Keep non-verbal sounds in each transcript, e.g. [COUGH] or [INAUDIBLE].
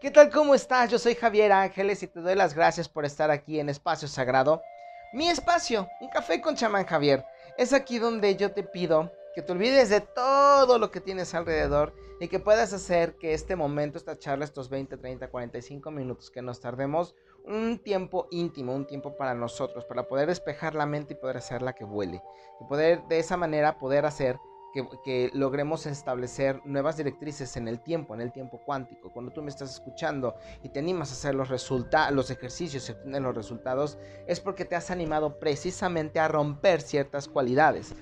¿Qué tal? ¿Cómo estás? Yo soy Javier Ángeles y te doy las gracias por estar aquí en Espacio Sagrado. Mi espacio, un café con chamán Javier. Es aquí donde yo te pido que te olvides de todo lo que tienes alrededor y que puedas hacer que este momento, esta charla, estos 20, 30, 45 minutos que nos tardemos, un tiempo íntimo, un tiempo para nosotros, para poder despejar la mente y poder hacerla que vuele. Y poder de esa manera poder hacer que, logremos establecer nuevas directrices en el tiempo, en el tiempo cuántico. Cuando tú me estás escuchando y te animas a hacer los, los ejercicios y obtener los resultados, es porque te has animado precisamente a romper ciertas cualidades,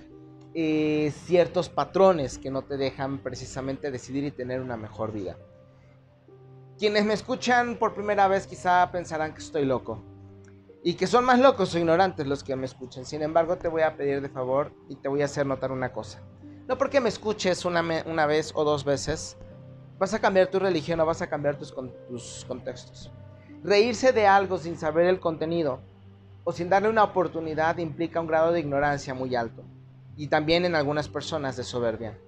eh, ciertos patrones que no te dejan precisamente decidir y tener una mejor vida. Quienes me escuchan por primera vez quizá pensarán que estoy loco. Y que son más locos o ignorantes los que me escuchen. Sin embargo, te voy a pedir de favor y te voy a hacer notar una cosa. No porque me escuches una, una vez o dos veces, vas a cambiar tu religión o vas a cambiar tus, tus contextos. Reírse de algo sin saber el contenido o sin darle una oportunidad implica un grado de ignorancia muy alto y también en algunas personas de soberbia.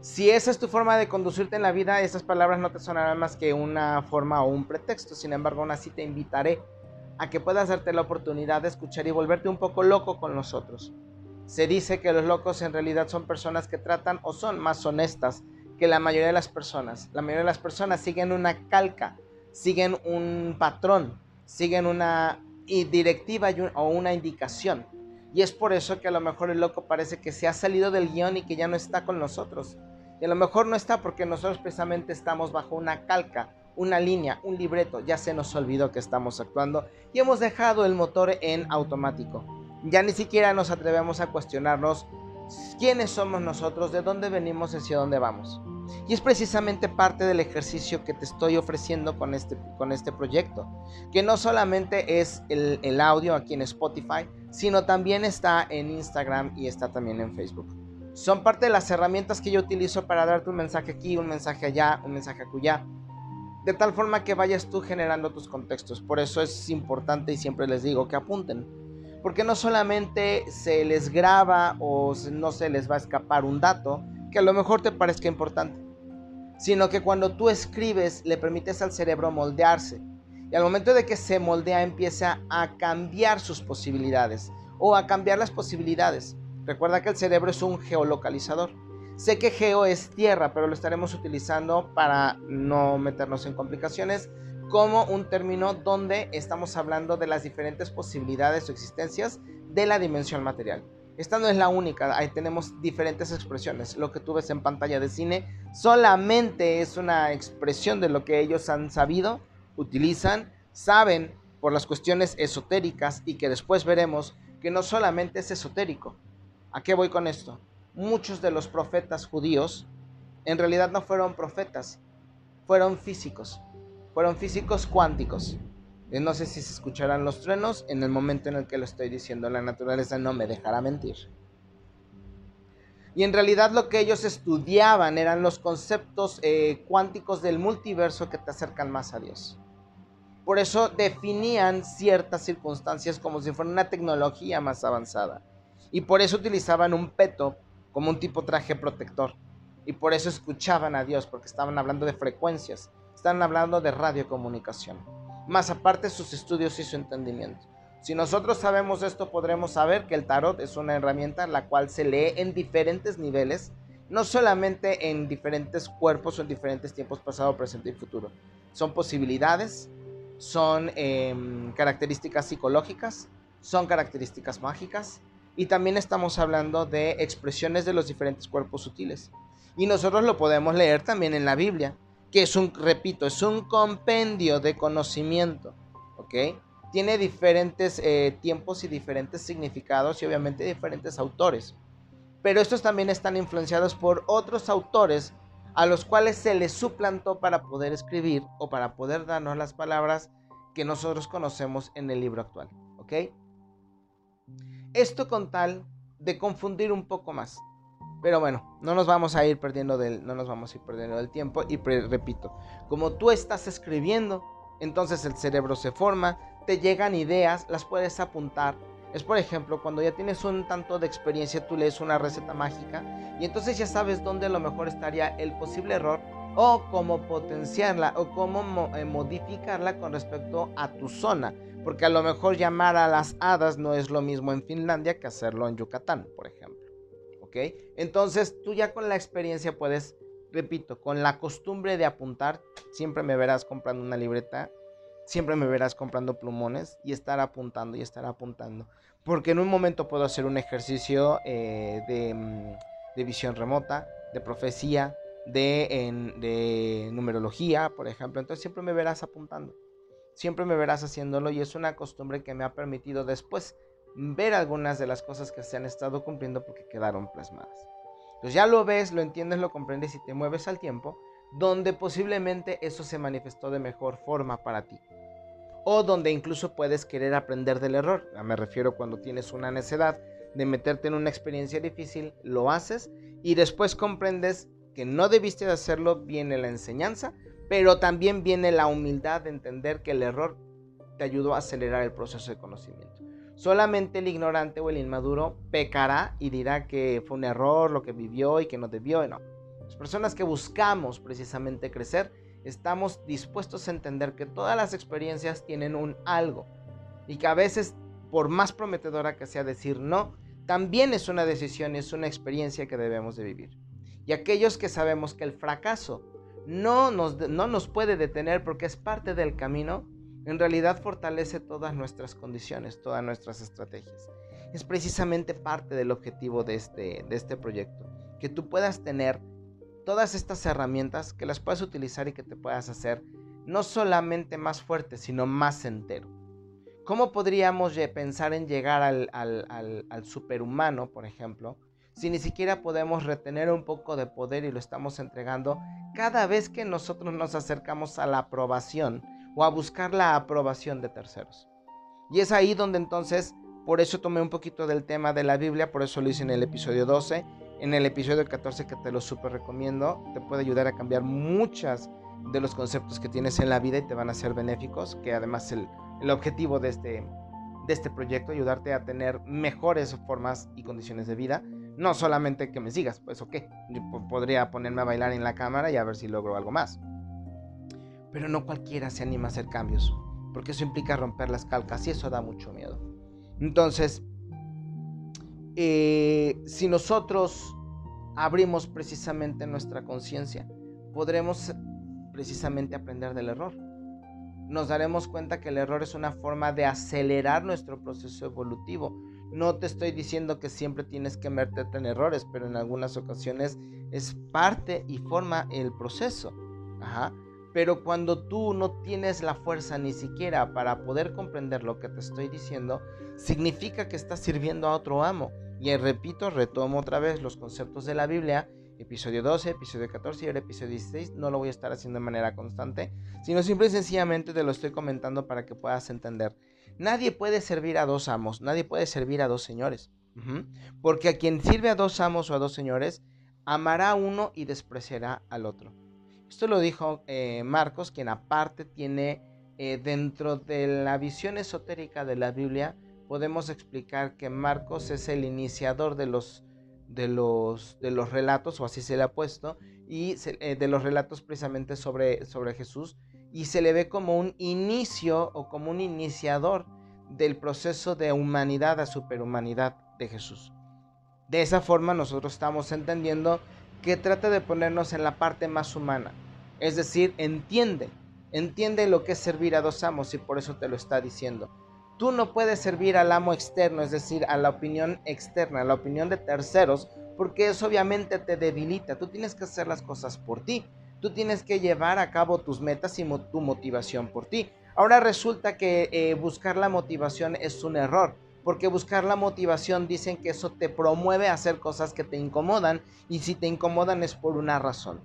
Si esa es tu forma de conducirte en la vida, esas palabras no te sonarán más que una forma o un pretexto. Sin embargo, aún así te invitaré a que puedas darte la oportunidad de escuchar y volverte un poco loco con nosotros. Se dice que los locos en realidad son personas que tratan o son más honestas que la mayoría de las personas. La mayoría de las personas siguen una calca, siguen un patrón, siguen una directiva o una indicación. Y es por eso que a lo mejor el loco parece que se ha salido del guion y que ya no está con nosotros. Y a lo mejor no está porque nosotros precisamente estamos bajo una calca, una línea, un libreto. Ya se nos olvidó que estamos actuando y hemos dejado el motor en automático ya ni siquiera nos atrevemos a cuestionarnos quiénes somos nosotros, de dónde venimos y hacia dónde vamos. Y es precisamente parte del ejercicio que te estoy ofreciendo con este, con este proyecto, que no solamente es el, el audio aquí en Spotify, sino también está en Instagram y está también en Facebook. Son parte de las herramientas que yo utilizo para darte un mensaje aquí, un mensaje allá, un mensaje acullá, de tal forma que vayas tú generando tus contextos. Por eso es importante y siempre les digo que apunten porque no solamente se les graba o no se les va a escapar un dato que a lo mejor te parezca importante, sino que cuando tú escribes le permites al cerebro moldearse y al momento de que se moldea empieza a cambiar sus posibilidades o a cambiar las posibilidades. Recuerda que el cerebro es un geolocalizador. Sé que geo es tierra, pero lo estaremos utilizando para no meternos en complicaciones como un término donde estamos hablando de las diferentes posibilidades o existencias de la dimensión material. Esta no es la única, ahí tenemos diferentes expresiones. Lo que tú ves en pantalla de cine solamente es una expresión de lo que ellos han sabido, utilizan, saben por las cuestiones esotéricas y que después veremos que no solamente es esotérico. ¿A qué voy con esto? Muchos de los profetas judíos en realidad no fueron profetas, fueron físicos fueron físicos cuánticos. No sé si se escucharán los truenos en el momento en el que lo estoy diciendo. La naturaleza no me dejará mentir. Y en realidad lo que ellos estudiaban eran los conceptos eh, cuánticos del multiverso que te acercan más a Dios. Por eso definían ciertas circunstancias como si fuera una tecnología más avanzada. Y por eso utilizaban un peto como un tipo traje protector. Y por eso escuchaban a Dios, porque estaban hablando de frecuencias están hablando de radiocomunicación. Más aparte sus estudios y su entendimiento. Si nosotros sabemos esto, podremos saber que el tarot es una herramienta la cual se lee en diferentes niveles, no solamente en diferentes cuerpos o en diferentes tiempos pasado, presente y futuro. Son posibilidades, son em, características psicológicas, son características mágicas y también estamos hablando de expresiones de los diferentes cuerpos sutiles. Y nosotros lo podemos leer también en la Biblia que es un, repito, es un compendio de conocimiento. Tiene diferentes eh, tiempos y diferentes significados y obviamente diferentes autores. Pero estos también están influenciados por otros autores a los cuales se les suplantó para poder escribir o para poder darnos las palabras que nosotros conocemos en el libro actual. Esto con tal de confundir un poco más. Pero bueno, no nos vamos a ir perdiendo del, no nos vamos a ir perdiendo del tiempo. Y repito, como tú estás escribiendo, entonces el cerebro se forma, te llegan ideas, las puedes apuntar. Es por ejemplo, cuando ya tienes un tanto de experiencia, tú lees una receta mágica y entonces ya sabes dónde a lo mejor estaría el posible error o cómo potenciarla o cómo eh, modificarla con respecto a tu zona. Porque a lo mejor llamar a las hadas no es lo mismo en Finlandia que hacerlo en Yucatán, por ejemplo. Entonces tú ya con la experiencia puedes, repito, con la costumbre de apuntar, siempre me verás comprando una libreta, siempre me verás comprando plumones y estar apuntando y estar apuntando. Porque en un momento puedo hacer un ejercicio eh, de, mm, de visión remota, de profecía, de, de numerología, por ejemplo. Entonces siempre me verás apuntando. Siempre me verás haciéndolo y es una costumbre que me ha permitido después ver algunas de las cosas que se han estado cumpliendo porque quedaron plasmadas. Entonces ya lo ves, lo entiendes, lo comprendes y te mueves al tiempo donde posiblemente eso se manifestó de mejor forma para ti. O donde incluso puedes querer aprender del error. Me refiero cuando tienes una necedad de meterte en una experiencia difícil, lo haces y después comprendes que no debiste de hacerlo, viene la enseñanza, pero también viene la humildad de entender que el error te ayudó a acelerar el proceso de conocimiento. Solamente el ignorante o el inmaduro pecará y dirá que fue un error lo que vivió y que no debió. No. Las personas que buscamos precisamente crecer, estamos dispuestos a entender que todas las experiencias tienen un algo y que a veces, por más prometedora que sea decir no, también es una decisión es una experiencia que debemos de vivir. Y aquellos que sabemos que el fracaso no nos, no nos puede detener porque es parte del camino, en realidad fortalece todas nuestras condiciones, todas nuestras estrategias. Es precisamente parte del objetivo de este, de este proyecto, que tú puedas tener todas estas herramientas, que las puedas utilizar y que te puedas hacer no solamente más fuerte, sino más entero. ¿Cómo podríamos pensar en llegar al, al, superhumano, por ejemplo, si ni siquiera podemos retener un poco de poder y lo estamos entregando cada vez que nosotros nos acercamos a la aprobación o a buscar la aprobación de terceros? Y es ahí donde entonces, por eso tomé un poquito del tema de la Biblia, por eso lo hice en el episodio 12, en el episodio 14 que te lo súper recomiendo, te puede ayudar a cambiar muchas de los conceptos que tienes en la vida y te van a ser benéficos, que además el, el objetivo de este, de este proyecto, ayudarte a tener mejores formas y condiciones de vida. No solamente que me sigas, pues ok, podría ponerme a bailar en la cámara y a ver si logro algo más. Pero no cualquiera se anima a hacer cambios, porque eso implica romper las calcas y eso da mucho miedo. Entonces, eh, si nosotros abrimos precisamente nuestra conciencia, podremos precisamente aprender del error nos daremos cuenta que el error es una forma de acelerar nuestro proceso evolutivo. No te estoy diciendo que siempre tienes que meterte en errores, pero en algunas ocasiones es parte y forma el proceso. Pero cuando tú no tienes la fuerza ni siquiera para poder comprender lo que te estoy diciendo, significa que estás sirviendo a otro amo. Y repito, retomo otra vez los conceptos de la Biblia episodio 12, episodio 14 y ahora episodio 16. No lo voy a estar haciendo de manera constante, sino simple y sencillamente te lo estoy comentando para que puedas entender. Nadie puede servir a dos amos, nadie puede servir a dos señores. Porque a quien sirve a dos amos o a dos señores, amará a uno y despreciará al otro. Esto lo dijo eh, Marcos, quien aparte tiene eh, dentro de la visión esotérica de la Biblia, podemos explicar que Marcos es el iniciador de los de los, de los relatos, o así se le ha puesto, y eh, de los relatos precisamente sobre, sobre Jesús, y se le ve como un inicio o como un iniciador del proceso de humanidad a superhumanidad de Jesús. De esa forma nosotros estamos entendiendo que trata de ponernos en la parte más humana, es decir, entiende, entiende lo que es servir a dos amos y por eso te lo está diciendo. Tú no puedes servir al amo externo, es decir, a la opinión externa, a la opinión de terceros, porque eso obviamente te debilita. Tú tienes que hacer las cosas por ti. Tú tienes que llevar a cabo tus metas y tu motivación por ti. Ahora resulta que eh, buscar la motivación es un error, porque buscar la motivación dicen que eso te promueve a hacer cosas que te incomodan y si te incomodan es por una razón.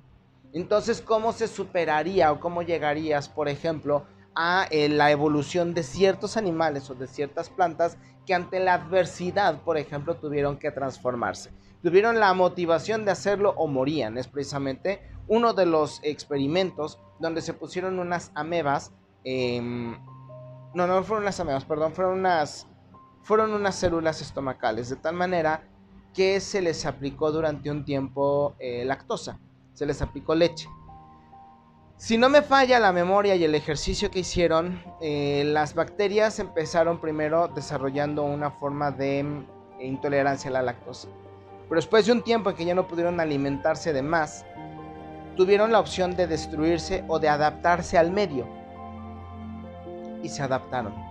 Entonces, ¿cómo se superaría o cómo llegarías, por ejemplo, a eh, la evolución de ciertos animales o de ciertas plantas que ante la adversidad, por ejemplo, tuvieron que transformarse. Tuvieron la motivación de hacerlo o morían. Es precisamente uno de los experimentos donde se pusieron unas amebas. Em, no, no fueron unas amebas, perdón, fueron unas, fueron unas células estomacales, de tal manera que se les aplicó durante un tiempo eh, lactosa, se les aplicó leche. Si no me falla la memoria y el ejercicio que hicieron, eh, las bacterias empezaron primero desarrollando una forma de mm, intolerancia a la lactosa. Pero después de un tiempo en que ya no pudieron alimentarse de más, tuvieron la opción de destruirse o de adaptarse al medio. Y se adaptaron.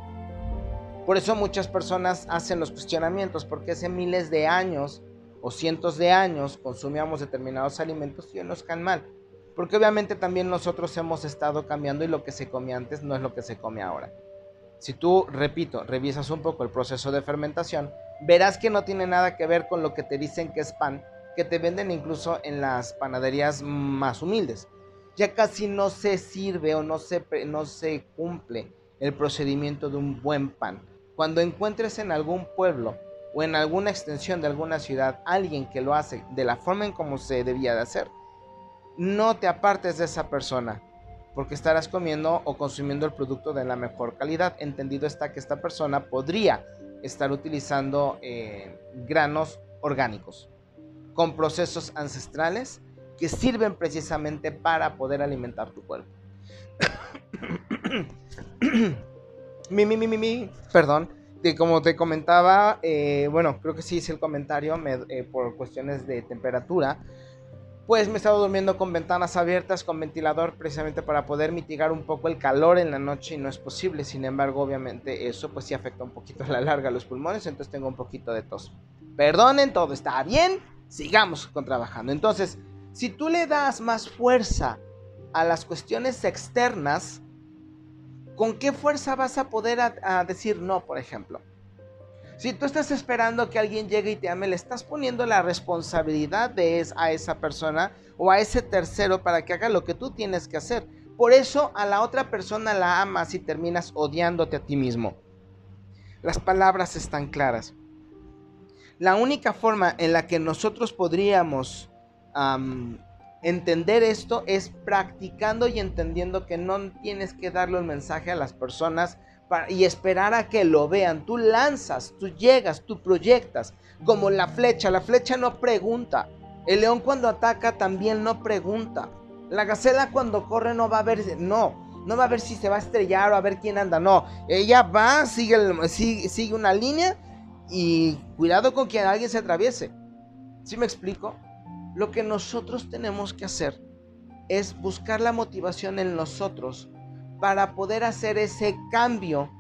Por eso muchas personas hacen los cuestionamientos, porque hace miles de años o cientos de años consumíamos determinados alimentos y hoy nos caen mal. Porque obviamente también nosotros hemos estado cambiando y lo que se comía antes no es lo que se come ahora. Si tú, repito, revisas un poco el proceso de fermentación, verás que no tiene nada que ver con lo que te dicen que es pan, que te venden incluso en las panaderías más humildes. Ya casi no se sirve o no se, no se cumple el procedimiento de un buen pan. Cuando encuentres en algún pueblo o en alguna extensión de alguna ciudad alguien que lo hace de la forma en como se debía de hacer, no te apartes de esa persona, porque estarás comiendo o consumiendo el producto de la mejor calidad. Entendido está que esta persona podría estar utilizando eh, granos orgánicos con procesos ancestrales que sirven precisamente para poder alimentar tu cuerpo. [COUGHS] mi, mi, mi, mi, mi, perdón. De, como te comentaba, eh, bueno, creo que sí hice el comentario eh, por cuestiones de temperatura pues me he estado durmiendo con ventanas abiertas, con ventilador, precisamente para poder mitigar un poco el calor en la noche y no es posible. Sin embargo, obviamente eso pues sí afecta un poquito a la larga los pulmones, entonces tengo un poquito de tos. Perdonen, todo está bien, sigamos con trabajando. Entonces, si tú le das más fuerza a las cuestiones externas, ¿con qué fuerza vas a poder decir no, por ejemplo? Si tú estás esperando que alguien llegue y te ame, le estás poniendo la responsabilidad de a esa persona o a ese tercero para que haga lo que tú tienes que hacer. Por eso a la otra persona la amas y terminas odiándote a ti mismo. Las palabras están claras. La única forma en la que nosotros podríamos entender esto es practicando y entendiendo que no tienes que darle un mensaje a las personas y esperar a que lo vean. Tú lanzas, tú llegas, tú proyectas. Como la flecha, la flecha no pregunta. El león cuando ataca también no pregunta. La gacela cuando corre no va a ver, no, no va a ver si se va a estrellar o a ver quién anda, no. Ella va, sigue, sigue, sigue una línea y cuidado con que alguien se atraviese. ¿Sí me explico? Lo que nosotros tenemos que hacer es buscar la motivación en nosotros para poder hacer ese cambio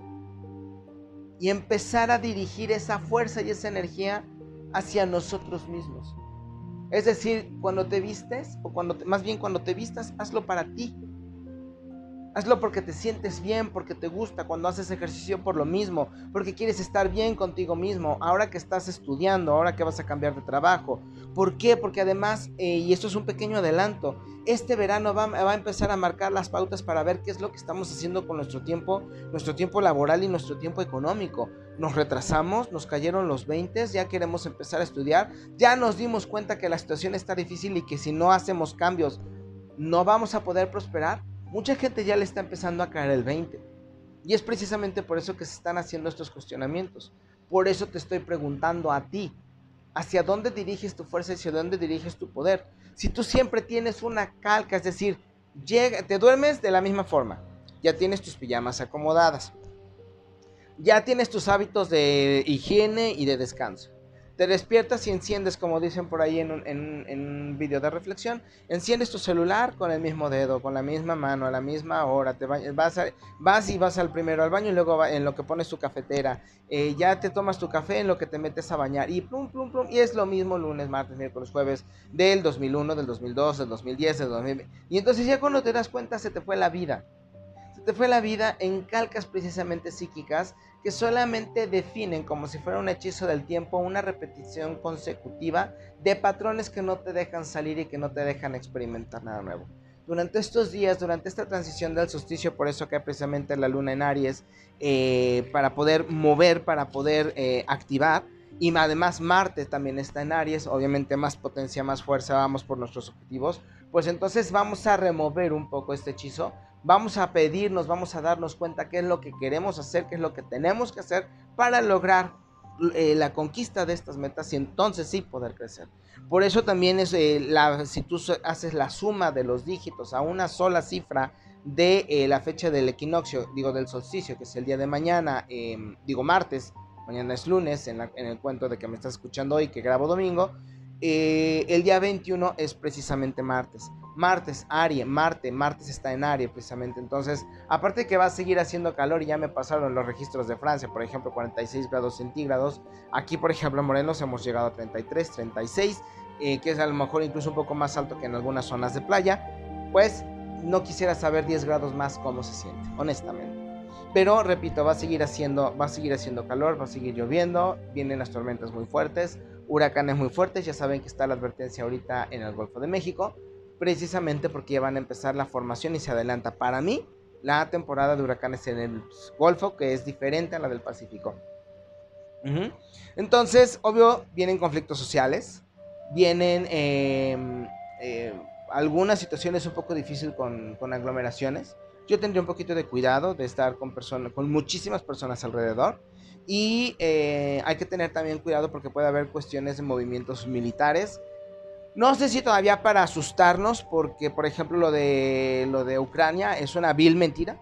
y empezar a dirigir esa fuerza y esa energía hacia nosotros mismos. Es decir, cuando te vistes, o cuando más bien cuando te vistas, hazlo para ti. Hazlo porque te sientes bien, porque te gusta, cuando haces ejercicio por lo mismo, porque quieres estar bien contigo mismo, ahora que estás estudiando, ahora que vas a cambiar de trabajo. ¿Por qué? Porque además, eh, y esto es un pequeño adelanto, este verano va, a empezar a marcar las pautas para ver qué es lo que estamos haciendo con nuestro tiempo, nuestro tiempo laboral y nuestro tiempo económico. Nos retrasamos, nos cayeron los 20, ya queremos empezar a estudiar, ya nos dimos cuenta que la situación está difícil y que si no hacemos cambios no vamos a poder prosperar mucha gente ya le está empezando a caer el 20. Y es precisamente por eso que se están haciendo estos cuestionamientos. Por eso te estoy preguntando a ti, ¿hacia dónde diriges tu fuerza y hacia dónde diriges tu poder? Si tú siempre tienes una calca, es decir, llega, te duermes de la misma forma, ya tienes tus pijamas acomodadas, ya tienes tus hábitos de higiene y de descanso te despiertas y enciendes, como dicen por ahí en un, en, video de reflexión, enciendes tu celular con el mismo dedo, con la misma mano, a la misma hora, te vas, vas y vas al primero al baño y luego en lo que pones tu cafetera, eh, ya te tomas tu café en lo que te metes a bañar y plum, plum, plum, y es lo mismo lunes, martes, miércoles, jueves del 2001, del 2002, del 2010, del 2020. Y entonces ya cuando te das cuenta se te fue la vida. Se te fue la vida en calcas precisamente psíquicas que solamente definen como si fuera un hechizo del tiempo una repetición consecutiva de patrones que no te dejan salir y que no te dejan experimentar nada nuevo. Durante estos días, durante esta transición del solsticio, por eso que precisamente la luna en Aries, eh, para poder mover, para poder eh, activar, y además Marte también está en Aries, obviamente más potencia, más fuerza, vamos por nuestros objetivos, pues entonces vamos a remover un poco este hechizo vamos a pedirnos, vamos a darnos cuenta qué es lo que queremos hacer, qué es lo que tenemos que hacer para lograr eh, la conquista de estas metas y entonces sí poder crecer. Por eso también es eh, la, si tú haces la suma de los dígitos a una sola cifra de eh, la fecha del equinoccio, digo del solsticio, que es el día de mañana, em, digo martes, mañana es lunes, en, en, el cuento de que me estás escuchando hoy, que grabo domingo, el día 21 es precisamente martes. Martes, Aries, Marte, Martes está en Aries precisamente. Entonces, aparte de que va a seguir haciendo calor y ya me pasaron los registros de Francia, por ejemplo, 46 grados centígrados. Aquí, por ejemplo, en Morelos hemos llegado a 33, 36, eh, que es a lo mejor incluso un poco más alto que en algunas zonas de playa. Pues no quisiera saber 10 grados más cómo se siente, honestamente. Pero repito, va a seguir haciendo, va a seguir haciendo calor, va a seguir lloviendo, vienen las tormentas muy fuertes, huracanes muy fuertes, ya saben que está la advertencia ahorita en el Golfo de México precisamente porque ya van a empezar la formación y se adelanta para mí la temporada de huracanes en el Golfo, que es diferente a la del Pacífico. Entonces, obvio, vienen conflictos sociales, vienen em, eh, algunas situaciones un poco difíciles con, aglomeraciones. Yo tendría un poquito de cuidado de estar con, personas, con muchísimas personas alrededor. Y eh, hay que tener también cuidado porque puede haber cuestiones de movimientos militares no sé si todavía para asustarnos, porque por ejemplo lo de, lo de Ucrania es una vil mentira.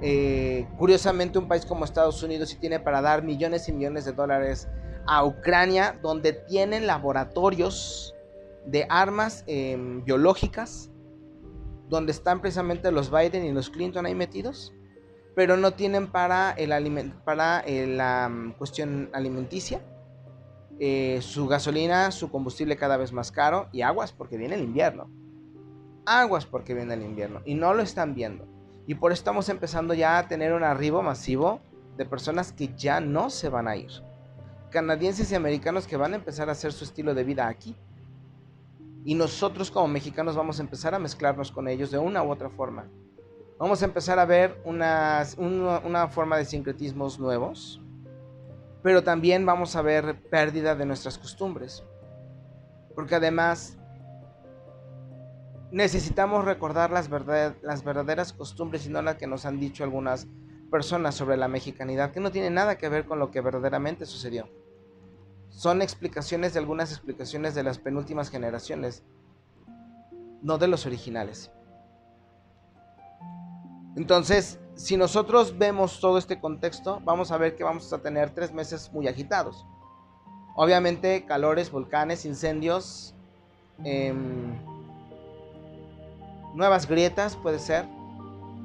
Eh, curiosamente un país como Estados Unidos sí tiene para dar millones y millones de dólares a Ucrania, donde tienen laboratorios de armas em, biológicas, donde están precisamente los Biden y los Clinton ahí metidos, pero no tienen para, el para eh, la mm, cuestión alimenticia eh, su gasolina, su combustible cada vez más caro y aguas porque viene el invierno. Aguas porque viene el invierno y no lo están viendo. Y por eso estamos empezando ya a tener un arribo masivo de personas que ya no se van a ir. Canadienses y americanos que van a empezar a hacer su estilo de vida aquí. Y nosotros como mexicanos vamos a empezar a mezclarnos con ellos de una u otra forma. Vamos a empezar a ver una, una forma de sincretismos nuevos pero también vamos a ver pérdida de nuestras costumbres. Porque además necesitamos recordar las, las verdaderas costumbres y no las que nos han dicho algunas personas sobre la mexicanidad, que no tiene nada que ver con lo que verdaderamente sucedió. Son explicaciones de algunas explicaciones de las penúltimas generaciones, no de los originales. Entonces, si nosotros vemos todo este contexto, vamos a ver que vamos a tener tres meses muy agitados. Obviamente, calores, volcanes, incendios, em, nuevas grietas, puede ser.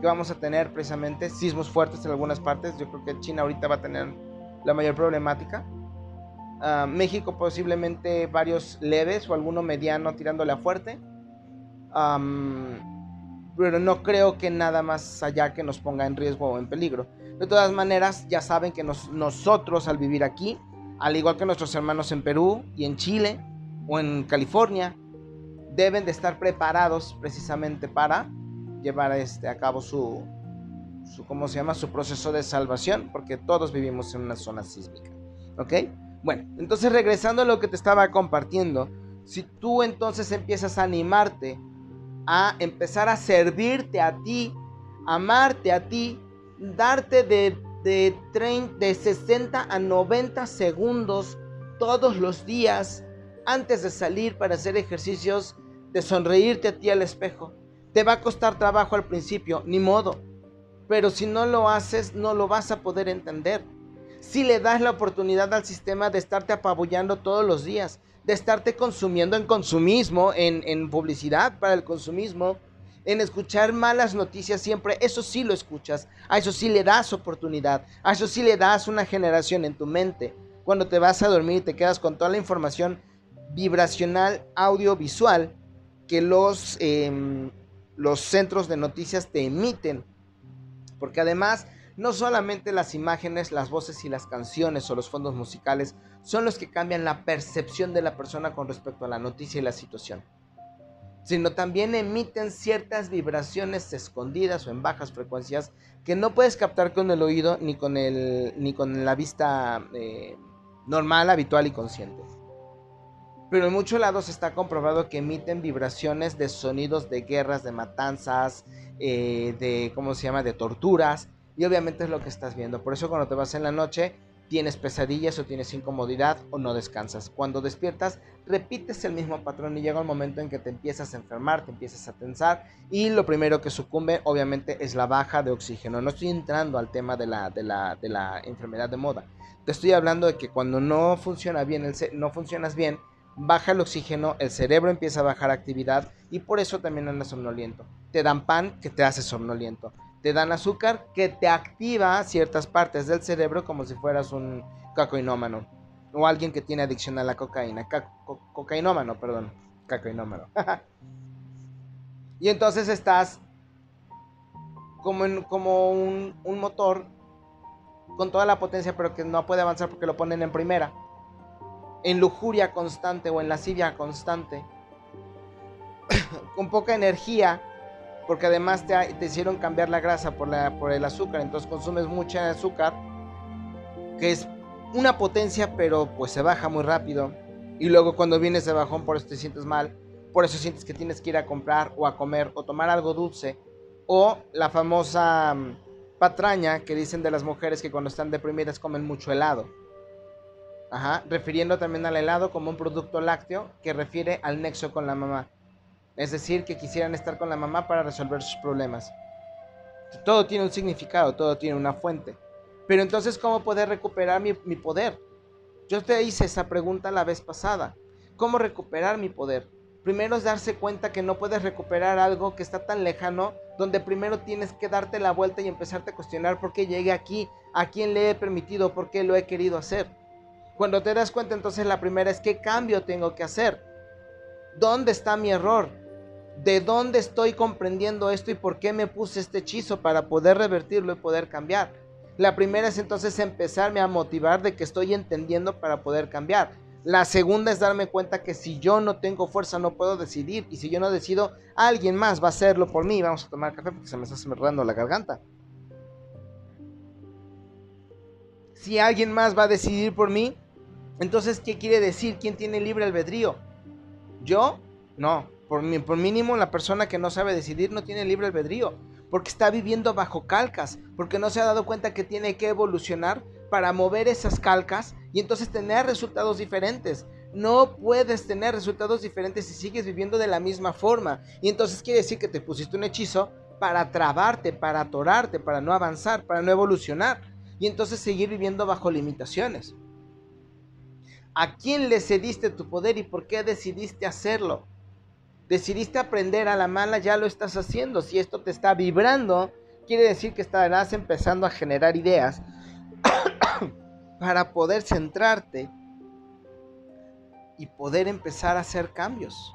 Que vamos a tener precisamente sismos fuertes en algunas partes. Yo creo que China ahorita va a tener la mayor problemática. Ah, México posiblemente varios leves o alguno mediano tirándole a fuerte pero no creo que nada más allá que nos ponga en riesgo o en peligro. De todas maneras, ya saben que nosotros al vivir aquí, al igual que nuestros hermanos en Perú y en Chile o en California, deben de estar preparados precisamente para llevar este, a cabo su, su, ¿cómo se llama? su proceso de salvación, porque todos vivimos en una zona sísmica. ¿Ok? Bueno, entonces regresando a lo que te estaba compartiendo, si tú entonces empiezas a animarte a empezar a servirte a ti, amarte a ti, darte de, de, de 60 a 90 segundos todos los días antes de salir para hacer ejercicios, de sonreírte a ti al espejo. Te va a costar trabajo al principio, ni modo. Pero si no lo haces, no lo vas a poder entender. Si le das la oportunidad al sistema de estarte apabullando todos los días, de estarte consumiendo en consumismo, en, publicidad para el consumismo, en escuchar malas noticias siempre, eso sí lo escuchas, a eso sí le das oportunidad, a eso sí le das una generación en tu mente. Cuando te vas a dormir y te quedas con toda la información vibracional, audiovisual que los, em, los centros de noticias te emiten. Porque además no solamente las imágenes, las voces y las canciones o los fondos musicales son los que cambian la percepción de la persona con respecto a la noticia y la situación, sino también emiten ciertas vibraciones escondidas o en bajas frecuencias que no puedes captar con el oído ni con, el, ni con la vista eh, normal, habitual y consciente. Pero en muchos lados está comprobado que emiten vibraciones de sonidos de guerras, de matanzas, eh, de, ¿cómo se llama?, de torturas. Y obviamente es lo que estás viendo. Por eso cuando te vas en la noche, tienes pesadillas o tienes incomodidad o no descansas. Cuando despiertas, repites el mismo patrón y llega el momento en que te empiezas a enfermar, te empiezas a tensar y lo primero que sucumbe obviamente es la baja de oxígeno. No estoy entrando al tema de la, de la, de la enfermedad de moda. Te estoy hablando de que cuando no funciona bien, el, no funcionas bien, baja el oxígeno, el cerebro empieza a bajar actividad y por eso también andas somnoliento. Te dan pan que te hace somnoliento te dan azúcar que te activa ciertas partes del cerebro como si fueras un cocainómano o alguien que tiene adicción a la cocaína, cocainómano, perdón, cocainómano. [LAUGHS] y entonces estás como, como un, un motor con toda la potencia pero que no puede avanzar porque lo ponen en primera. En lujuria constante o en lascivia constante. [COUGHS] con poca energía porque además te, hicieron cambiar la grasa por, la, por el azúcar, entonces consumes mucha azúcar, que es una potencia, pero pues se baja muy rápido. Y luego cuando vienes de bajón, por eso te sientes mal, por eso sientes que tienes que ir a comprar o a comer o tomar algo dulce. O la famosa mm, patraña que dicen de las mujeres que cuando están deprimidas comen mucho helado. Ajá, refiriendo también al helado como un producto lácteo que refiere al nexo con la mamá. Es decir, que quisieran estar con la mamá para resolver sus problemas. Todo tiene un significado, todo tiene una fuente. Pero entonces, ¿cómo poder recuperar mi, poder? Yo te hice esa pregunta la vez pasada. ¿Cómo recuperar mi poder? Primero es darse cuenta que no puedes recuperar algo que está tan lejano, donde primero tienes que darte la vuelta y empezarte a cuestionar por qué llegué aquí, a quién le he permitido, por qué lo he querido hacer. Cuando te das cuenta, entonces la primera es qué cambio tengo que hacer. ¿Dónde está mi error? De dónde estoy comprendiendo esto y por qué me puse este hechizo para poder revertirlo y poder cambiar. La primera es entonces empezarme a motivar de que estoy entendiendo para poder cambiar. La segunda es darme cuenta que si yo no tengo fuerza no puedo decidir y si yo no decido, alguien más va a hacerlo por mí. Vamos a tomar café porque se me está cerrando la garganta. Si alguien más va a decidir por mí, entonces ¿qué quiere decir? ¿Quién tiene libre albedrío? ¿Yo? No, por, mínimo, la persona que no sabe decidir no tiene libre albedrío, porque está viviendo bajo calcas, porque no se ha dado cuenta que tiene que evolucionar para mover esas calcas y entonces tener resultados diferentes. No puedes tener resultados diferentes si sigues viviendo de la misma forma. Y entonces quiere decir que te pusiste un hechizo para trabarte, para atorarte, para no avanzar, para no evolucionar. Y entonces seguir viviendo bajo limitaciones. ¿A quién le cediste tu poder y por qué decidiste hacerlo? Decidiste aprender a la mala, ya lo estás haciendo. Si esto te está vibrando, quiere decir que estarás empezando a generar ideas [COUGHS] para poder centrarte y poder empezar a hacer cambios.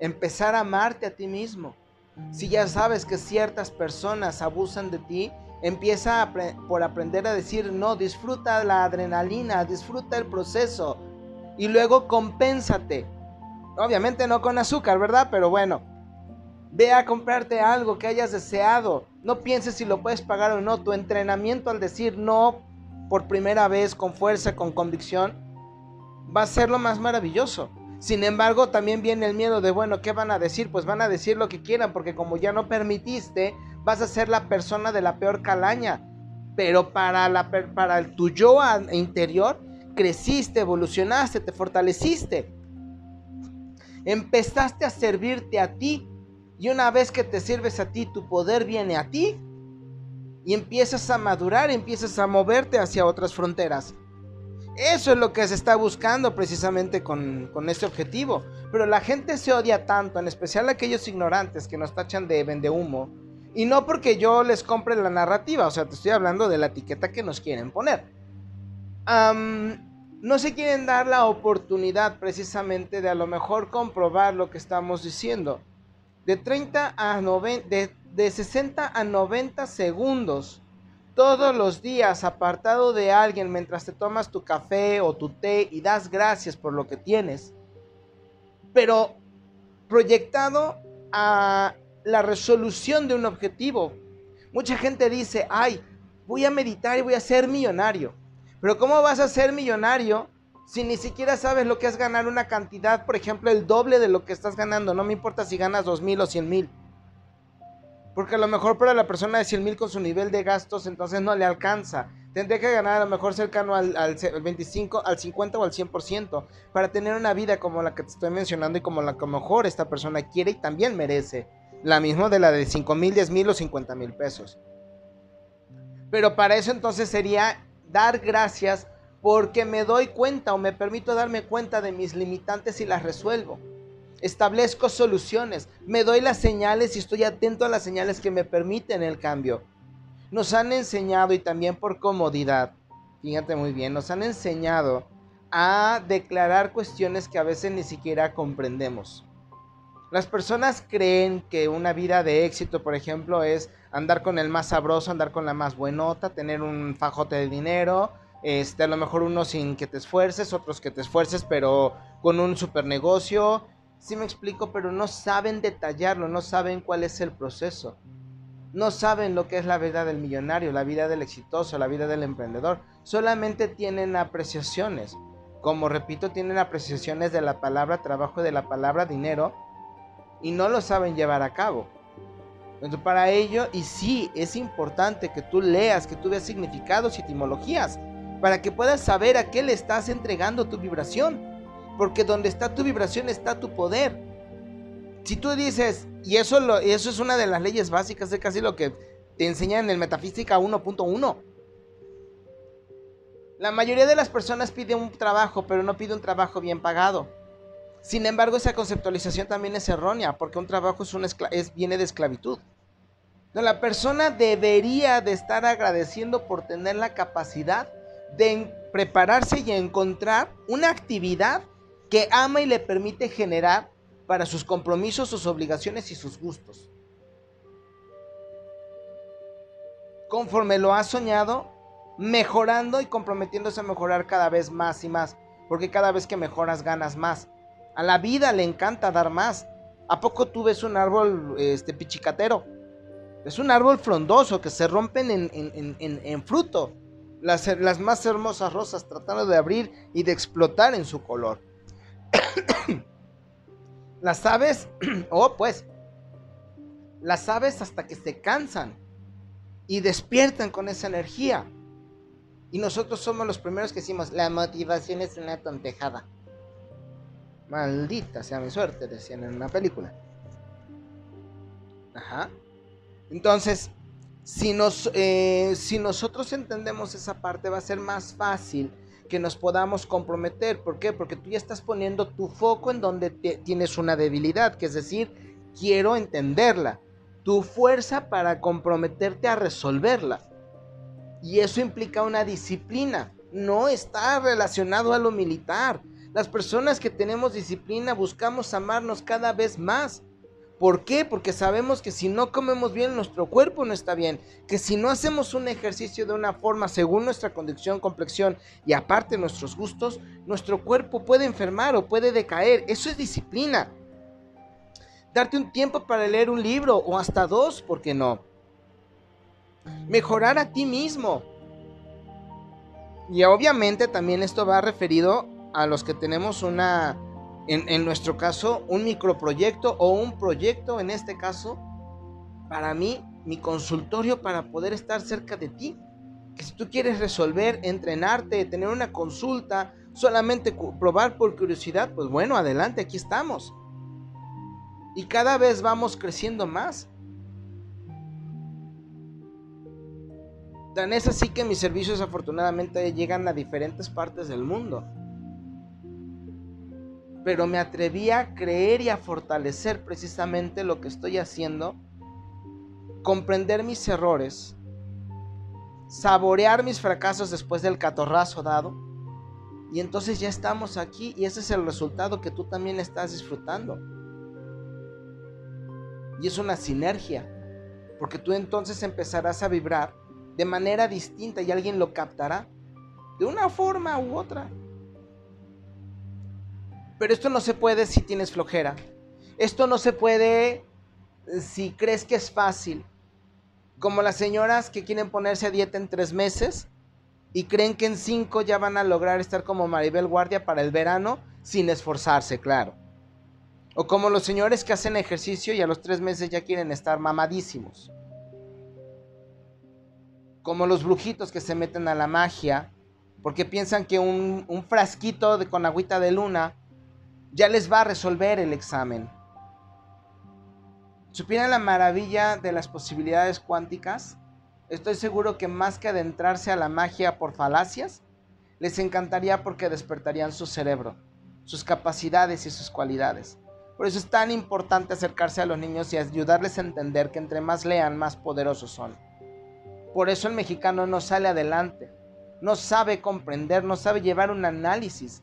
Empezar a amarte a ti mismo. Si ya sabes que ciertas personas abusan de ti, empieza por aprender a decir no, disfruta la adrenalina, disfruta el proceso y luego compénsate Obviamente no con azúcar, ¿verdad? Pero bueno, ve a comprarte algo que hayas deseado. No pienses si lo puedes pagar o no. Tu entrenamiento al decir no por primera vez con fuerza, con convicción, va a ser lo más maravilloso. Sin embargo, también viene el miedo de, bueno, ¿qué van a decir? Pues van a decir lo que quieran, porque como ya no permitiste, vas a ser la persona de la peor calaña. Pero para, la, para el tu yo interior, creciste, evolucionaste, te fortaleciste. Empezaste a servirte a ti. Y una vez que te sirves a ti, tu poder viene a ti. Y empiezas a madurar, empiezas a moverte hacia otras fronteras. Eso es lo que se está buscando precisamente con, con este objetivo. Pero la gente se odia tanto, en especial aquellos ignorantes que nos tachan de vende humo. Y no porque yo les compre la narrativa, o sea, te estoy hablando de la etiqueta que nos quieren poner no se quieren dar la oportunidad precisamente de a lo mejor comprobar lo que estamos diciendo. De 30 a 90, de, 60 a 90 segundos todos los días apartado de alguien mientras te tomas tu café o tu té y das gracias por lo que tienes. Pero proyectado a la resolución de un objetivo. Mucha gente dice, ay, voy a meditar y voy a ser millonario. Pero ¿cómo vas a ser millonario si ni siquiera sabes lo que es ganar una cantidad, por ejemplo, el doble de lo que estás ganando? No me importa si ganas dos mil o cien mil. Porque a lo mejor para la persona de cien mil con su nivel de gastos entonces no le alcanza. Tendría que ganar a lo mejor cercano al, al 25, al 50 o al 100% para tener una vida como la que te estoy mencionando y como la que a lo mejor esta persona quiere y también merece. La misma de la de 5 mil, 10 mil o 50 mil pesos. Pero para eso entonces sería dar gracias porque me doy cuenta o me permito darme cuenta de mis limitantes y las resuelvo. Establezco soluciones, me doy las señales y estoy atento a las señales que me permiten el cambio. Nos han enseñado y también por comodidad, fíjate muy bien, nos han enseñado a declarar cuestiones que a veces ni siquiera comprendemos. Las personas creen que una vida de éxito, por ejemplo, es andar con el más sabroso, andar con la más buenota, tener un fajote de dinero, este, a lo mejor unos sin que te esfuerces, otros que te esfuerces, pero con un super negocio. Sí me explico, pero no saben detallarlo, no saben cuál es el proceso. No saben lo que es la vida del millonario, la vida del exitoso, la vida del emprendedor. Solamente tienen apreciaciones. Como repito, tienen apreciaciones de la palabra trabajo y de la palabra dinero y no lo saben llevar a cabo. Entonces, para ello, y sí, es importante que tú leas, que tú veas significados y etimologías para que puedas saber a qué le estás entregando tu vibración. Porque donde está tu vibración está tu poder. Si tú dices, y eso, lo, es una de las leyes básicas, de casi lo que te enseñan en el Metafísica 1.1. La mayoría de las personas pide un trabajo, pero no pide un trabajo bien pagado. Sin embargo, esa conceptualización también es errónea, porque un trabajo es, viene de esclavitud. La persona debería de estar agradeciendo por tener la capacidad de prepararse y encontrar una actividad que ama y le permite generar para sus compromisos, sus obligaciones y sus gustos. Conforme lo ha soñado, mejorando y comprometiéndose a mejorar cada vez más y más, porque cada vez que mejoras ganas más. A la vida le encanta dar más. ¿A poco tú ves un árbol este, pichicatero? Es un árbol frondoso que se rompen en, en fruto las, más hermosas rosas tratando de abrir y de explotar en su color. [COUGHS] las aves, [COUGHS] oh pues, las aves hasta que se cansan y despiertan con esa energía. Y nosotros somos los primeros que decimos, la motivación es una tontejada. Maldita sea mi suerte, decían en una película. Ajá. Entonces, si, nos, eh, si nosotros entendemos esa parte, va a ser más fácil que nos podamos comprometer. ¿Por qué? Porque tú ya estás poniendo tu foco en donde tienes una debilidad, que es decir, quiero entenderla. Tu fuerza para comprometerte a resolverla. Y eso implica una disciplina. No está relacionado a lo militar. Las personas que tenemos disciplina buscamos amarnos cada vez más. ¿Por qué? Porque sabemos que si no comemos bien, nuestro cuerpo no está bien. Que si no hacemos un ejercicio de una forma según nuestra condición, complexión y aparte nuestros gustos, nuestro cuerpo puede enfermar o puede decaer. Eso es disciplina. Darte un tiempo para leer un libro o hasta dos, ¿por qué no? Mejorar a ti mismo. Y obviamente también esto va referido a los que tenemos una en, nuestro caso, un microproyecto o un proyecto, en este caso, para mí, mi consultorio para poder estar cerca de ti. Que si tú quieres resolver, entrenarte, tener una consulta, solamente probar por curiosidad, pues bueno, adelante, aquí estamos. Y cada vez vamos creciendo más. Tan es así que mis servicios afortunadamente llegan a diferentes partes del mundo pero me atreví a creer y a fortalecer precisamente lo que estoy haciendo, comprender mis errores, saborear mis fracasos después del catorrazo dado, y entonces ya estamos aquí y ese es el resultado que tú también estás disfrutando. Y es una sinergia, porque tú entonces empezarás a vibrar de manera distinta y alguien lo captará de una forma u otra. Pero esto no se puede si tienes flojera. Esto no se puede eh, si crees que es fácil. Como las señoras que quieren ponerse a dieta en tres meses y creen que en cinco ya van a lograr estar como Maribel Guardia para el verano sin esforzarse, claro. O como los señores que hacen ejercicio y a los tres meses ya quieren estar mamadísimos. como los brujitos que se meten a la magia, porque piensan que un, frasquito de, con agüita de luna ya les va a resolver el examen. ¿Supieran la maravilla de las posibilidades cuánticas? Estoy seguro que más que adentrarse a la magia por falacias, les encantaría porque despertarían su cerebro, sus capacidades y sus cualidades. Por eso es tan importante acercarse a los niños y ayudarles a entender que entre más lean, más poderosos son. Por eso el mexicano no sale adelante, no sabe comprender, no sabe llevar un análisis.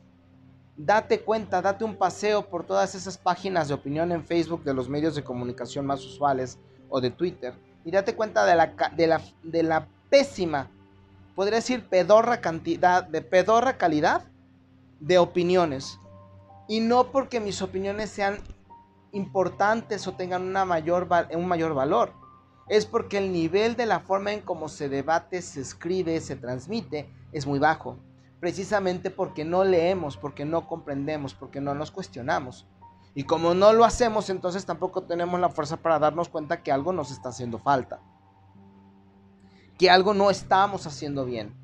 Date cuenta, date un paseo por todas esas páginas de opinión en Facebook de los medios de comunicación más usuales o de Twitter y date cuenta de la, pésima, podría decir pedorra cantidad, de pedorra calidad de opiniones y no porque mis opiniones sean importantes o tengan un mayor valor. Es porque el nivel de la forma en cómo se debate, se escribe, se transmite es muy bajo. Precisamente porque no leemos, porque no comprendemos, porque no nos cuestionamos. Y como no lo hacemos, entonces tampoco tenemos la fuerza para darnos cuenta que algo nos está haciendo falta. Que algo no estamos haciendo bien.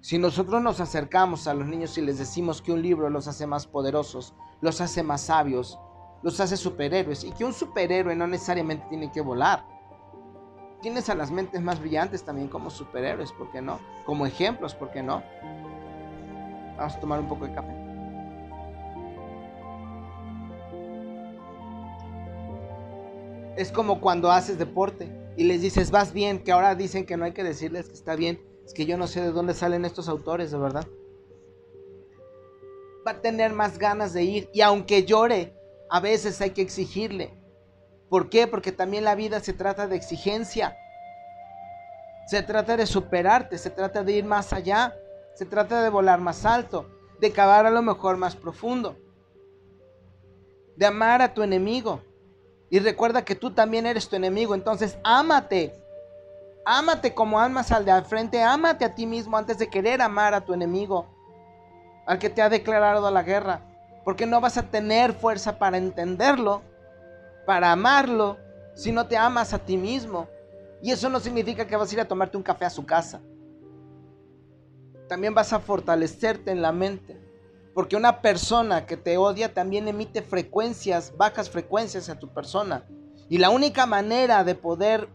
Si nosotros nos acercamos a los niños y les decimos que un libro los hace más poderosos, los hace más sabios, los hace superhéroes, y que un superhéroe no necesariamente tiene que volar. Tienes a las mentes más brillantes también como superhéroes, ¿por qué no? Como ejemplos, ¿por qué no? Vamos a tomar un poco de café. Es como cuando haces deporte y les dices, vas bien, que ahora dicen que no hay que decirles que está bien es que yo no sé de dónde salen estos autores, de verdad. Va a tener más ganas de ir. Y aunque llore, a veces hay que exigirle. ¿Por qué? Porque también la vida se trata de exigencia. Se trata de superarte, se trata de ir más allá, se trata de volar más alto, de cavar a lo mejor más profundo, de amar a tu enemigo. Y recuerda que tú también eres tu enemigo, entonces ámate, Ámate como amas al de al frente, ámate a ti mismo antes de querer amar a tu enemigo, al que te ha declarado la guerra, porque no vas a tener fuerza para entenderlo, para amarlo, si no te amas a ti mismo. Y eso no significa que vas a ir a tomarte un café a su casa. También vas a fortalecerte en la mente. Porque una persona que te odia también emite frecuencias, bajas frecuencias a tu persona. Y la única manera de poder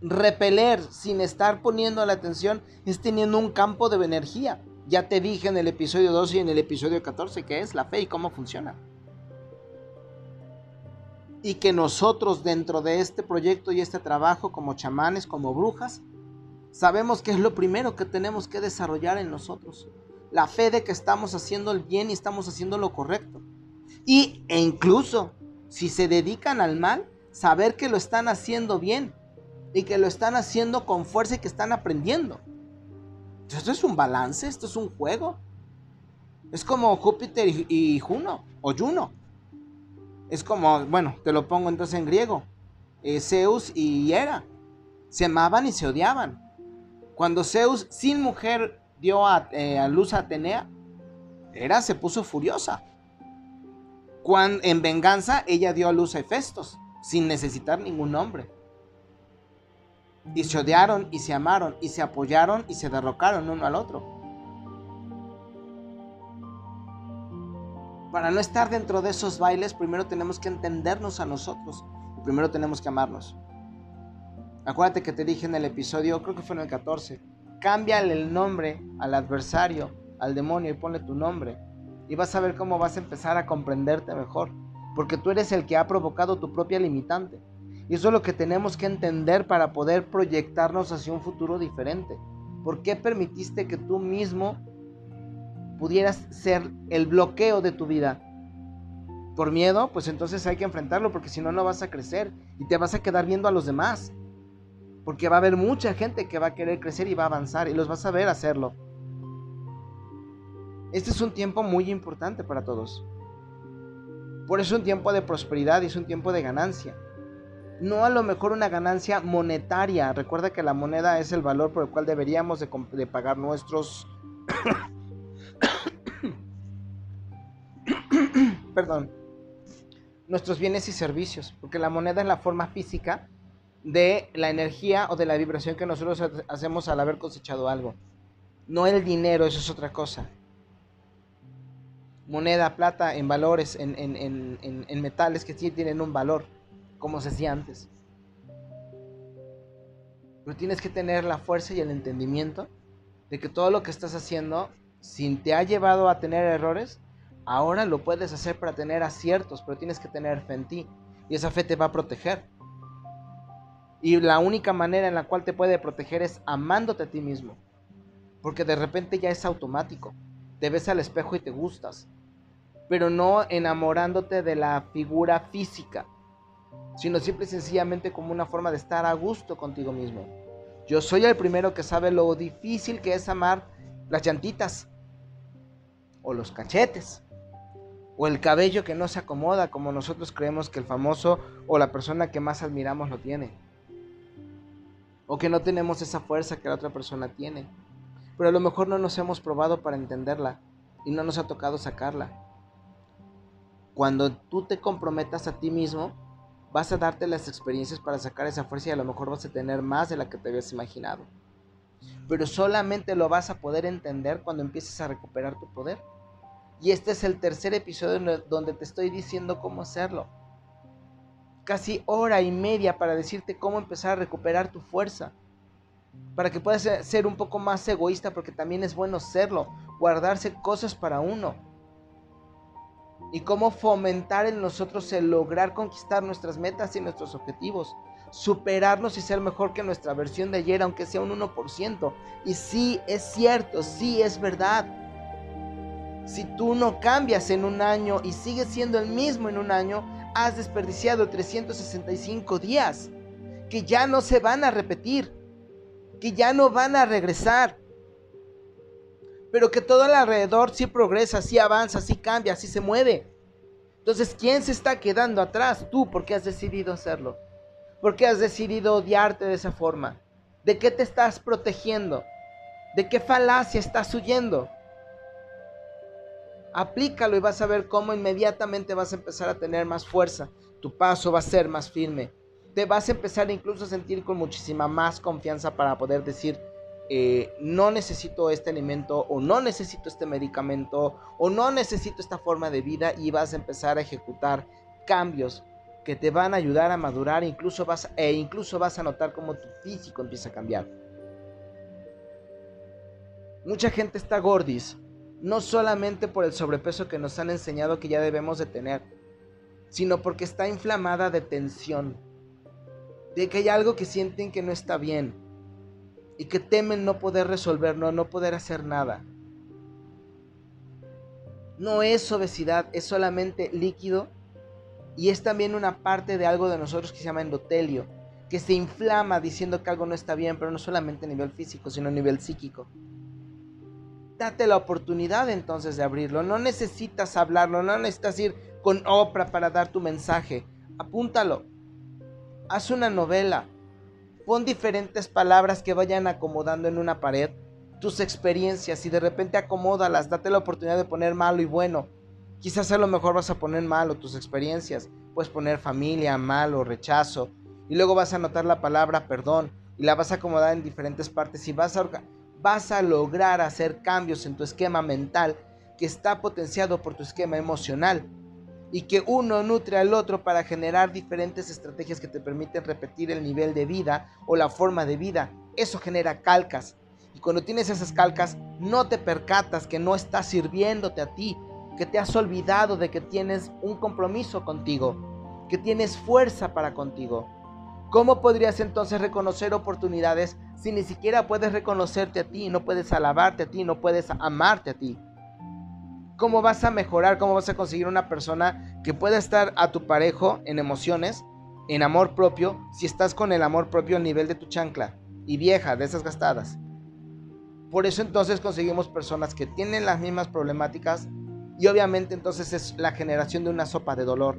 repeler sin estar poniendo la atención es teniendo un campo de energía. Ya te dije en el episodio 12 y en el episodio 14 qué es la fe y cómo funciona. Y que nosotros dentro de este proyecto y este trabajo como chamanes, como brujas, sabemos que es lo primero que tenemos que desarrollar en nosotros. La fe de que estamos haciendo el bien y estamos haciendo lo correcto. Y, e incluso, si se dedican al mal, saber que lo están haciendo bien y que lo están haciendo con fuerza y que están aprendiendo. Esto es un balance, esto es un juego. Es como Júpiter y, Juno, o Juno. Es como, bueno, te lo pongo entonces en griego. Eh, Zeus y Hera se amaban y se odiaban. Cuando Zeus sin mujer dio a, eh, a luz a Atenea, Hera se puso furiosa. En venganza, ella dio a luz a Hefestos, sin necesitar ningún hombre y se odiaron y se amaron y se apoyaron y se derrocaron uno al otro. Para no estar dentro de esos bailes, primero tenemos que entendernos a nosotros. Y primero tenemos que amarnos. Acuérdate que te dije en el episodio, creo que fue en el 14, cámbiale el nombre al adversario, al demonio y ponle tu nombre. Y vas a ver cómo vas a empezar a comprenderte mejor. Porque tú eres el que ha provocado tu propia limitante. Y eso es lo que tenemos que entender para poder proyectarnos hacia un futuro diferente. ¿Por qué permitiste que tú mismo pudieras ser el bloqueo de tu vida? ¿Por miedo? Pues entonces hay que enfrentarlo porque si no, no vas a crecer y te vas a quedar viendo a los demás. Porque va a haber mucha gente que va a querer crecer y va a avanzar y los vas a ver hacerlo. Este es un tiempo muy importante para todos. Por eso es un tiempo de prosperidad y es un tiempo de ganancia no a lo mejor una ganancia monetaria. Recuerda que la moneda es el valor por el cual deberíamos de, pagar nuestros... [COUGHS] [COUGHS] Perdón. Nuestros bienes y servicios. Porque la moneda es la forma física de la energía o de la vibración que nosotros hacemos al haber cosechado algo. No el dinero, eso es otra cosa. Moneda, plata, en valores, en, en metales que sí tienen un valor, como se hacía antes. Pero tienes que tener la fuerza y el entendimiento de que todo lo que estás haciendo, si te ha llevado a tener errores, ahora lo puedes hacer para tener aciertos, pero tienes que tener fe en ti. Y esa fe te va a proteger. Y la única manera en la cual te puede proteger es amándote a ti mismo. Porque de repente ya es automático. Te ves al espejo y te gustas. Pero no enamorándote de la figura física. Sino simple y sencillamente como una forma de estar a gusto contigo mismo. Yo soy el primero que sabe lo difícil que es amar las llantitas. O los cachetes. O el cabello que no se acomoda como nosotros creemos que el famoso o la persona que más admiramos lo tiene o que no tenemos esa fuerza que la otra persona tiene. Pero a lo mejor no nos hemos probado para entenderla y no nos ha tocado sacarla. Cuando tú te comprometas a ti mismo, vas a darte las experiencias para sacar esa fuerza y a lo mejor vas a tener más de la que te habías imaginado. Pero solamente lo vas a poder entender cuando empieces a recuperar tu poder. Y este es el tercer episodio donde te estoy diciendo cómo hacerlo casi hora y media para decirte cómo empezar a recuperar tu fuerza. Para que puedas ser un poco más egoísta, porque también es bueno serlo, guardarse cosas para uno. Y cómo fomentar en nosotros el lograr conquistar nuestras metas y nuestros objetivos. Superarnos y ser mejor que nuestra versión de ayer, aunque sea un 1%. Y sí, es cierto, sí, es verdad. Si tú no cambias en un año y sigues siendo el mismo en un año, has desperdiciado 365 días que ya no se van a repetir, que ya no van a regresar, pero que todo alrededor sí progresa, sí avanza, sí cambia, sí se mueve. Entonces, ¿quién se está quedando atrás? Tú, porque has decidido hacerlo. ¿Por qué has decidido odiarte de esa forma? ¿De qué te estás protegiendo? ¿De qué falacia estás huyendo? Aplícalo y vas a ver cómo inmediatamente vas a empezar a tener más fuerza. Tu paso va a ser más firme. Te vas a empezar incluso a sentir con muchísima más confianza para poder decir, eh, no necesito este alimento o no necesito este medicamento o no necesito esta forma de vida y vas a empezar a ejecutar cambios que te van a ayudar a madurar incluso vas, e incluso vas a notar cómo tu físico empieza a cambiar. Mucha gente está gordis no solamente por el sobrepeso que nos han enseñado que ya debemos de tener, sino porque está inflamada de tensión, de que hay algo que sienten que no está bien y que temen no poder resolverlo, no poder hacer nada. No es obesidad, es solamente líquido y es también una parte de algo de nosotros que se llama endotelio, que se inflama diciendo que algo no está bien, pero no solamente a nivel físico, sino a nivel psíquico date la oportunidad entonces de abrirlo. No necesitas hablarlo, no necesitas ir con Oprah para dar tu mensaje. Apúntalo. Haz una novela. Pon diferentes palabras que vayan acomodando en una pared tus experiencias y de repente acomódalas, date la oportunidad de poner malo y bueno. Quizás a lo mejor vas a poner malo tus experiencias. Puedes poner familia, malo, rechazo. Y luego vas a anotar la palabra perdón y la vas a acomodar en diferentes partes y vas a vas a lograr hacer cambios en tu esquema mental que está potenciado por tu esquema emocional y que uno nutre al otro para generar diferentes estrategias que te permiten repetir el nivel de vida o la forma de vida. Eso genera calcas. Y cuando tienes esas calcas, no te percatas que no estás sirviéndote a ti, que te has olvidado de que tienes un compromiso contigo, que tienes fuerza para contigo. ¿Cómo podrías entonces reconocer oportunidades si ni siquiera puedes reconocerte a ti, no puedes alabarte a ti, no puedes amarte a ti? ¿Cómo vas a mejorar? ¿Cómo vas a conseguir una persona que pueda estar a tu parejo en emociones, en amor propio, si estás con el amor propio a nivel de tu chancla y vieja, de esas gastadas? Por eso entonces conseguimos personas que tienen las mismas problemáticas y obviamente entonces es la generación de una sopa de dolor.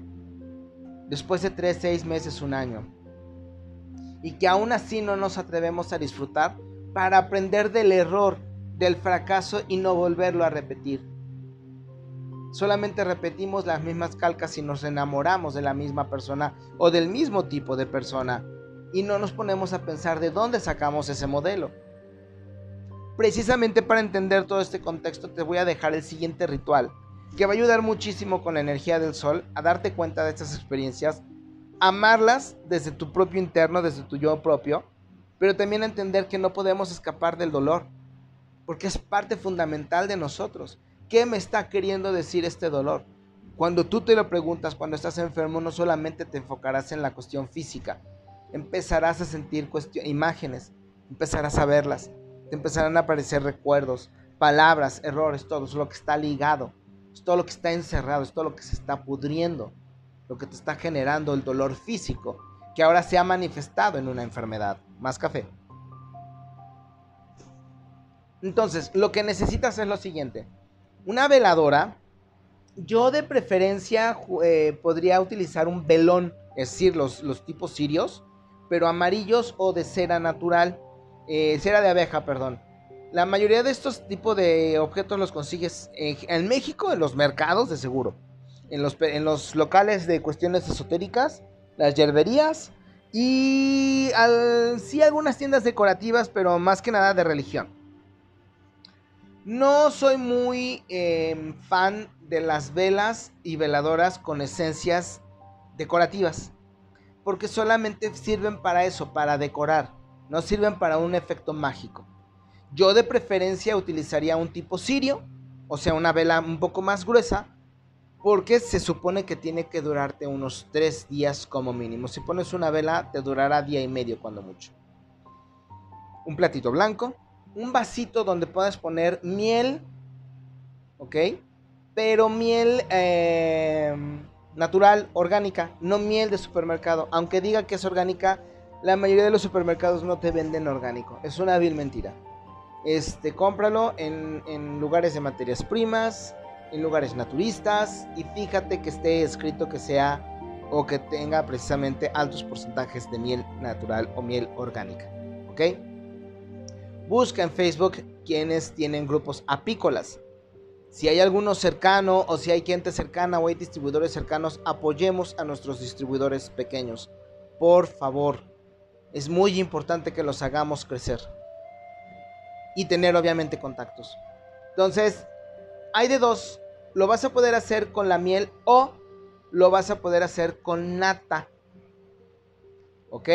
Después de 3, 6 meses, un año y que aún así no nos atrevemos a disfrutar para aprender del error, del fracaso y no volverlo a repetir. Solamente repetimos las mismas calcas y nos enamoramos de la misma persona o del mismo tipo de persona. y no nos ponemos a pensar de dónde sacamos ese modelo. Precisamente para entender todo este contexto te voy a dejar el siguiente ritual, que va a ayudar muchísimo con la energía del sol a darte cuenta de estas experiencias, amarlas desde tu propio interno, desde tu yo propio, pero también entender que no podemos escapar del dolor, porque es parte fundamental de nosotros. ¿Qué me está queriendo decir este dolor? Cuando tú te lo preguntas, cuando estás enfermo, no solamente te enfocarás en la cuestión física, empezarás a sentir imágenes, empezarás a verlas, te empezarán a aparecer recuerdos, palabras, errores, todo, es lo que está ligado, es todo lo que está encerrado, es todo lo que se está pudriendo, lo que te está generando el dolor físico, que ahora se ha manifestado en una enfermedad. Más café. Entonces, lo que necesitas es lo siguiente. Una veladora, yo de preferencia eh, podría utilizar un velón, es decir, los, los tipos sirios, pero amarillos o de cera natural, eh, cera de abeja, perdón. La mayoría de estos tipos de objetos los consigues en, México, en los mercados de seguro, en los, en los locales de cuestiones esotéricas, las yerberías y sí algunas tiendas decorativas, pero más que nada de religión. No soy muy em, fan de las velas y veladoras con esencias decorativas porque solamente sirven para eso, para decorar, no sirven para un efecto mágico. Yo de preferencia utilizaría un tipo sirio, o sea, una vela un poco más gruesa, porque se supone que tiene que durarte unos tres días como mínimo. Si pones una vela, te durará día y medio cuando mucho. Un platito blanco, un vasito donde puedas poner miel, ¿ok? Pero miel... Eh, natural, orgánica, no miel de supermercado. Aunque diga que es orgánica, la mayoría de los supermercados no te venden orgánico. Es una vil mentira. Este, cómpralo en lugares de materias primas, en lugares naturistas y fíjate que esté escrito que sea o que tenga precisamente altos porcentajes de miel natural o miel orgánica. ¿Ok? Busca en Facebook quienes tienen grupos apícolas si hay alguno cercano o si hay gente cercana o hay distribuidores cercanos, apoyemos a nuestros distribuidores pequeños. Por favor, es muy importante que los hagamos crecer. Y tener obviamente contactos. Entonces, hay de dos. Lo vas a poder hacer con la miel o lo vas a poder hacer con nata. ¿Ok?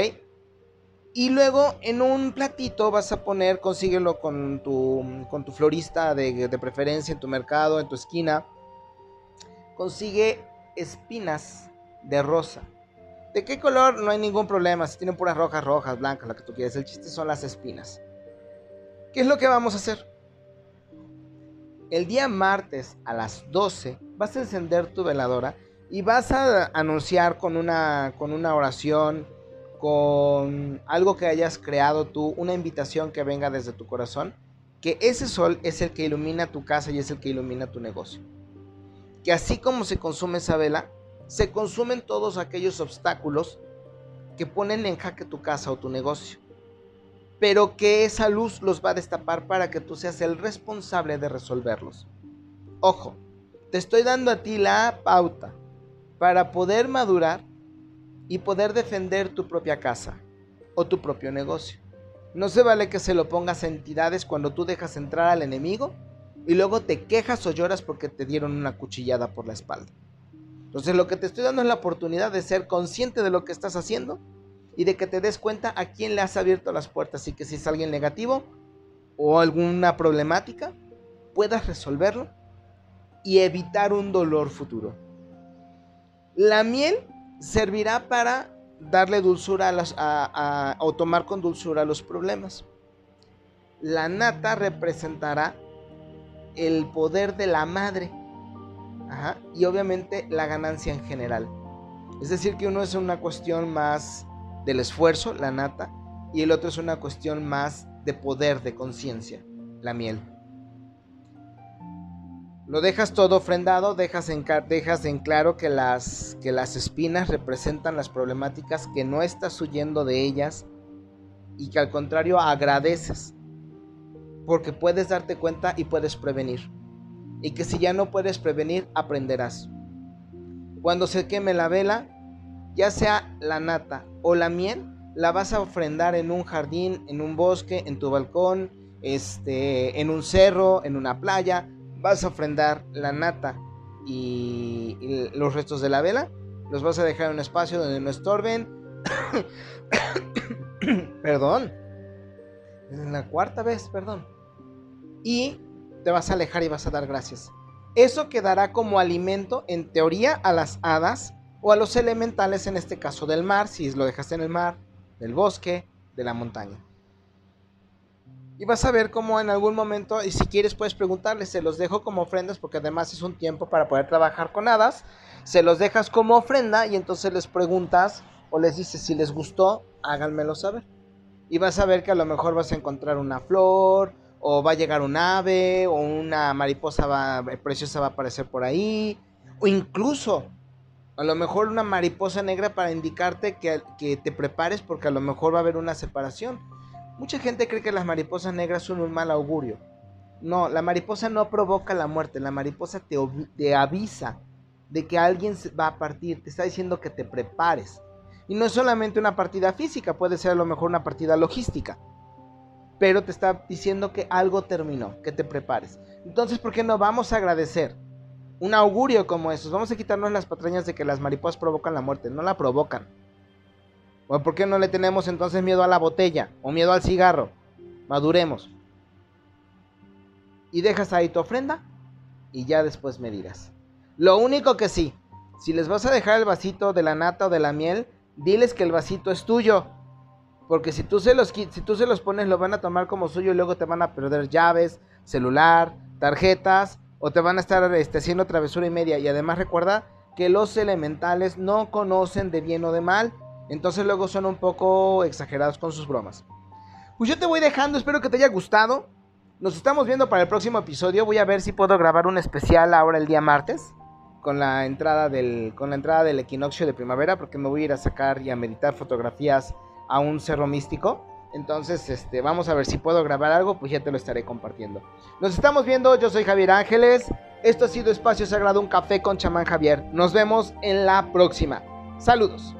Y luego en un platito vas a poner, consíguelo con tu, con tu florista de, de, preferencia en tu mercado, en tu esquina. Consigue espinas de rosa. ¿De qué color? No hay ningún problema. Si tienen puras rojas, rojas, blancas, lo que tú quieras. El chiste son las espinas. ¿Qué es lo que vamos a hacer? El día martes a las 12 vas a encender tu veladora y vas a anunciar con una, con una oración con algo que hayas creado tú, una invitación que venga desde tu corazón, que ese sol es el que ilumina tu casa y es el que ilumina tu negocio. Que así como se consume esa vela, se consumen todos aquellos obstáculos que ponen en jaque tu casa o tu negocio. Pero que esa luz los va a destapar para que tú seas el responsable de resolverlos. Ojo, te estoy dando a ti la pauta para poder madurar y poder defender tu propia casa o tu propio negocio. No se vale que se lo pongas a entidades cuando tú dejas entrar al enemigo y luego te quejas o lloras porque te dieron una cuchillada por la espalda. Entonces lo que te estoy dando es la oportunidad de ser consciente de lo que estás haciendo y de que te des cuenta a quién le has abierto las puertas y que si es alguien negativo o alguna problemática, puedas resolverlo y evitar un dolor futuro. La miel servirá para darle dulzura a, o tomar con dulzura los problemas. La nata representará el poder de la madre y obviamente la ganancia en general. Es decir, que uno es una cuestión más del esfuerzo, la nata, y el otro es una cuestión más de poder, de conciencia, la miel. Lo dejas todo ofrendado, dejas en, dejas en claro que las, que las espinas representan las problemáticas que no estás huyendo de ellas y que al contrario agradeces porque puedes darte cuenta y puedes prevenir. Y que si ya no puedes prevenir, aprenderás. Cuando se queme la vela, ya sea la nata o la miel, la vas a ofrendar en un jardín, en un bosque, en tu balcón, este, en un cerro, en una playa. Vas a ofrendar la nata y, y los restos de la vela. Los vas a dejar en un espacio donde no estorben. [COUGHS] perdón. La cuarta vez, perdón. Y te vas a alejar y vas a dar gracias. Eso quedará como alimento, en teoría, a las hadas o a los elementales, en este caso del mar, si lo dejaste en el mar, del bosque, de la montaña. Y vas a ver cómo en algún momento, y si quieres puedes preguntarles, se los dejo como ofrendas porque además es un tiempo para poder trabajar con hadas. Se los dejas como ofrenda y entonces les preguntas o les dices si les gustó, háganmelo saber. Y vas a ver que a lo mejor vas a encontrar una flor, o va a llegar un ave, o una mariposa va, preciosa va a aparecer por ahí, o incluso a lo mejor una mariposa negra para indicarte que, que, te prepares porque a lo mejor va a haber una separación. Mucha gente cree que las mariposas negras son un mal augurio. No, la mariposa no provoca la muerte, la mariposa te, te avisa de que alguien va a partir, te está diciendo que te prepares. Y no es solamente una partida física, puede ser a lo mejor una partida logística pero te está diciendo que algo terminó, que te prepares. Entonces, ¿por qué no vamos a agradecer? Un augurio como esos. Vamos a quitarnos las patrañas de que las mariposas provocan la muerte. No la provocan. ¿O por qué no le tenemos entonces miedo a la botella o miedo al cigarro? Maduremos. Y dejas ahí tu ofrenda y ya después me dirás. Lo único que sí, si les vas a dejar el vasito de la nata o de la miel, diles que el vasito es tuyo porque si tú, se los, si tú se los pones, lo van a tomar como suyo y luego te van a perder llaves, celular, tarjetas, o te van a estar este, haciendo travesura y media. Y además recuerda que los elementales no conocen de bien o de mal. Entonces luego son un poco exagerados con sus bromas. Pues yo te voy dejando, espero que te haya gustado. Nos estamos viendo para el próximo episodio. Voy a ver si puedo grabar un especial ahora el día martes. Con la entrada del, con la entrada del equinoccio de primavera. Porque me voy a ir a sacar y a meditar fotografías a un cerro místico. Entonces, este, vamos a ver si puedo grabar algo, pues ya te lo estaré compartiendo. Nos estamos viendo, yo soy Javier Ángeles. Esto ha sido Espacio Sagrado, un café con chamán Javier. Nos vemos en la próxima. Saludos.